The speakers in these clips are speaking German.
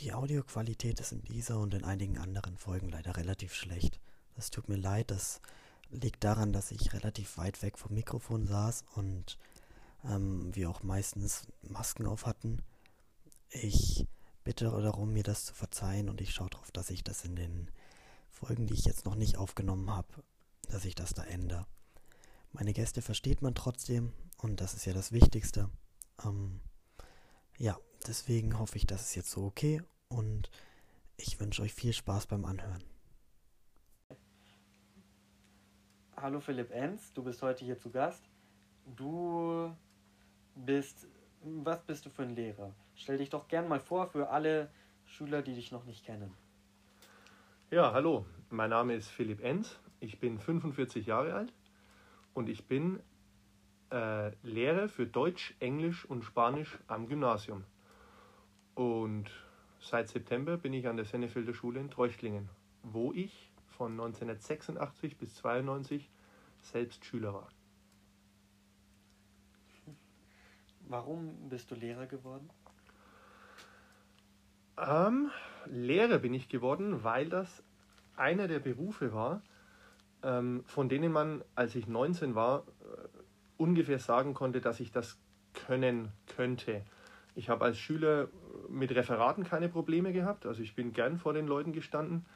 Die Audioqualität ist in dieser und in einigen anderen Folgen leider relativ schlecht. Das tut mir leid, das liegt daran, dass ich relativ weit weg vom Mikrofon saß und ähm, wir auch meistens Masken auf hatten. Ich bitte darum, mir das zu verzeihen und ich schaue darauf, dass ich das in den Folgen, die ich jetzt noch nicht aufgenommen habe, dass ich das da ändere. Meine Gäste versteht man trotzdem und das ist ja das Wichtigste. Ähm, ja, deswegen hoffe ich, das ist jetzt so okay und ich wünsche euch viel Spaß beim Anhören. Hallo Philipp Enz, du bist heute hier zu Gast. Du bist, was bist du für ein Lehrer? Stell dich doch gern mal vor für alle Schüler, die dich noch nicht kennen. Ja, hallo, mein Name ist Philipp Enz, ich bin 45 Jahre alt und ich bin äh, Lehrer für Deutsch, Englisch und Spanisch am Gymnasium. Und seit September bin ich an der Sennefelder Schule in Treuchtlingen, wo ich von 1986 bis 1992 selbst Schüler war. Warum bist du Lehrer geworden? Ähm, Lehrer bin ich geworden, weil das einer der Berufe war, ähm, von denen man, als ich 19 war, äh, ungefähr sagen konnte, dass ich das können könnte. Ich habe als Schüler mit Referaten keine Probleme gehabt, also ich bin gern vor den Leuten gestanden.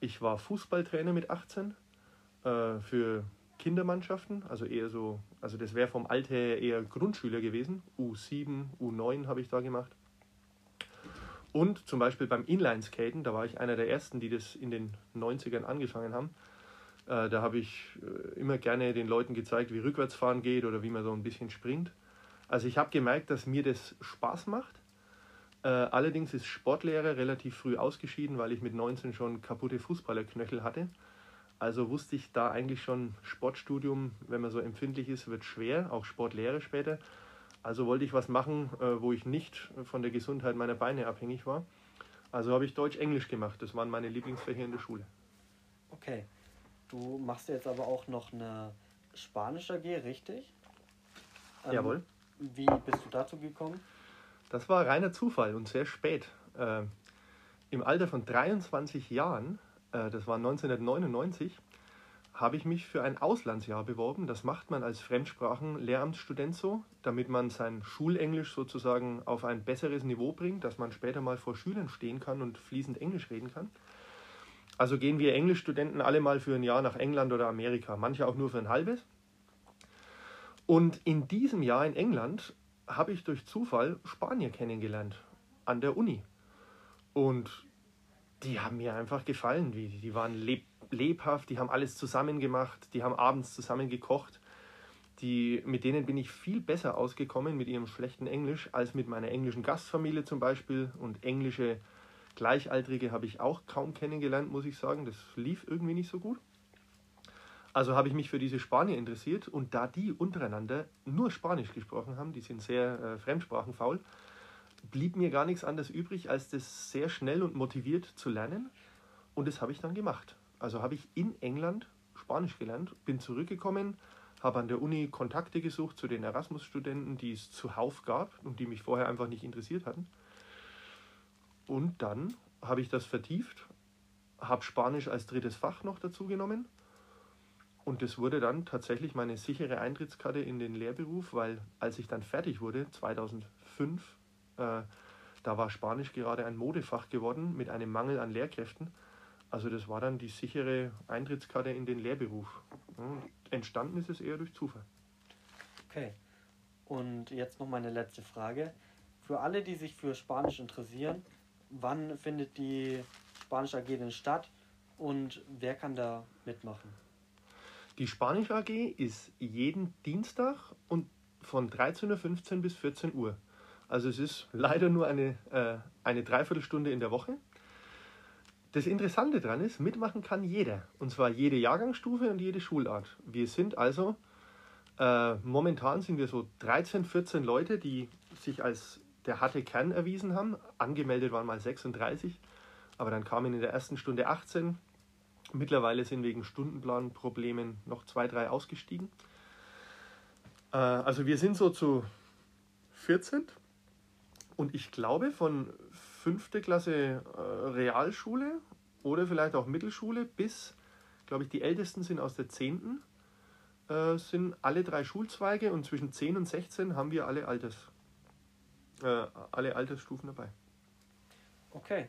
Ich war Fußballtrainer mit 18 äh, für Kindermannschaften, also eher so, also das wäre vom Alter her eher Grundschüler gewesen. U7, U9 habe ich da gemacht. Und zum Beispiel beim Inlineskaten, da war ich einer der ersten, die das in den 90ern angefangen haben. Äh, da habe ich äh, immer gerne den Leuten gezeigt, wie Rückwärtsfahren geht oder wie man so ein bisschen springt. Also ich habe gemerkt, dass mir das Spaß macht. Äh, allerdings ist Sportlehrer relativ früh ausgeschieden, weil ich mit 19 schon kaputte Fußballerknöchel hatte. Also wusste ich da eigentlich schon, Sportstudium, wenn man so empfindlich ist, wird schwer, auch Sportlehre später. Also wollte ich was machen, äh, wo ich nicht von der Gesundheit meiner Beine abhängig war. Also habe ich Deutsch-Englisch gemacht. Das waren meine Lieblingsfächer in der Schule. Okay. Du machst jetzt aber auch noch eine Spanisch AG, richtig? Ähm, Jawohl. Wie bist du dazu gekommen? Das war reiner Zufall und sehr spät. Äh, Im Alter von 23 Jahren, äh, das war 1999, habe ich mich für ein Auslandsjahr beworben. Das macht man als Fremdsprachen-Lehramtsstudent so, damit man sein Schulenglisch sozusagen auf ein besseres Niveau bringt, dass man später mal vor Schülern stehen kann und fließend Englisch reden kann. Also gehen wir Englischstudenten alle mal für ein Jahr nach England oder Amerika, manche auch nur für ein halbes. Und in diesem Jahr in England habe ich durch Zufall Spanier kennengelernt an der Uni. Und die haben mir einfach gefallen. Die, die waren leb lebhaft, die haben alles zusammen gemacht, die haben abends zusammen gekocht. Die, mit denen bin ich viel besser ausgekommen mit ihrem schlechten Englisch als mit meiner englischen Gastfamilie zum Beispiel. Und englische Gleichaltrige habe ich auch kaum kennengelernt, muss ich sagen. Das lief irgendwie nicht so gut. Also habe ich mich für diese Spanier interessiert und da die untereinander nur Spanisch gesprochen haben, die sind sehr äh, fremdsprachenfaul, blieb mir gar nichts anderes übrig, als das sehr schnell und motiviert zu lernen. Und das habe ich dann gemacht. Also habe ich in England Spanisch gelernt, bin zurückgekommen, habe an der Uni Kontakte gesucht zu den Erasmus-Studenten, die es zuhauf gab und die mich vorher einfach nicht interessiert hatten. Und dann habe ich das vertieft, habe Spanisch als drittes Fach noch dazu genommen. Und das wurde dann tatsächlich meine sichere Eintrittskarte in den Lehrberuf, weil als ich dann fertig wurde, 2005, äh, da war Spanisch gerade ein Modefach geworden mit einem Mangel an Lehrkräften. Also das war dann die sichere Eintrittskarte in den Lehrberuf. Entstanden ist es eher durch Zufall. Okay. Und jetzt noch meine letzte Frage. Für alle, die sich für Spanisch interessieren, wann findet die Spanisch AG denn statt und wer kann da mitmachen? Die Spanisch AG ist jeden Dienstag und von 13.15 Uhr bis 14 Uhr. Also es ist leider nur eine, äh, eine Dreiviertelstunde in der Woche. Das Interessante daran ist, mitmachen kann jeder. Und zwar jede Jahrgangsstufe und jede Schulart. Wir sind also, äh, momentan sind wir so 13, 14 Leute, die sich als der harte Kern erwiesen haben. Angemeldet waren mal 36, aber dann kamen in der ersten Stunde 18. Mittlerweile sind wegen Stundenplanproblemen noch zwei, drei ausgestiegen. Äh, also wir sind so zu 14 und ich glaube, von fünfte Klasse äh, Realschule oder vielleicht auch Mittelschule bis, glaube ich, die Ältesten sind aus der zehnten, äh, sind alle drei Schulzweige und zwischen 10 und 16 haben wir alle, Alters, alle Altersstufen dabei. Okay,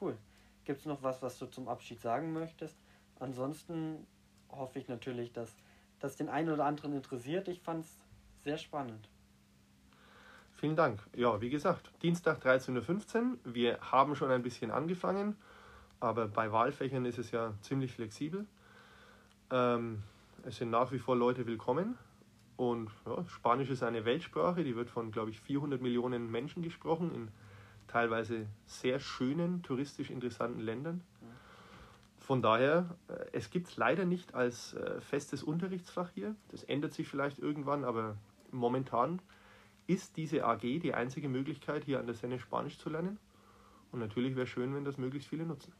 cool. Gibt es noch was, was du zum Abschied sagen möchtest? Ansonsten hoffe ich natürlich, dass das den einen oder anderen interessiert. Ich fand es sehr spannend. Vielen Dank. Ja, wie gesagt, Dienstag 13.15 Uhr. Wir haben schon ein bisschen angefangen, aber bei Wahlfächern ist es ja ziemlich flexibel. Ähm, es sind nach wie vor Leute willkommen. Und ja, Spanisch ist eine Weltsprache, die wird von, glaube ich, 400 Millionen Menschen gesprochen in teilweise sehr schönen, touristisch interessanten Ländern. Von daher, äh, es gibt es leider nicht als äh, festes Unterrichtsfach hier. Das ändert sich vielleicht irgendwann, aber momentan ist diese AG die einzige Möglichkeit, hier an der Senne Spanisch zu lernen. Und natürlich wäre schön, wenn das möglichst viele nutzen.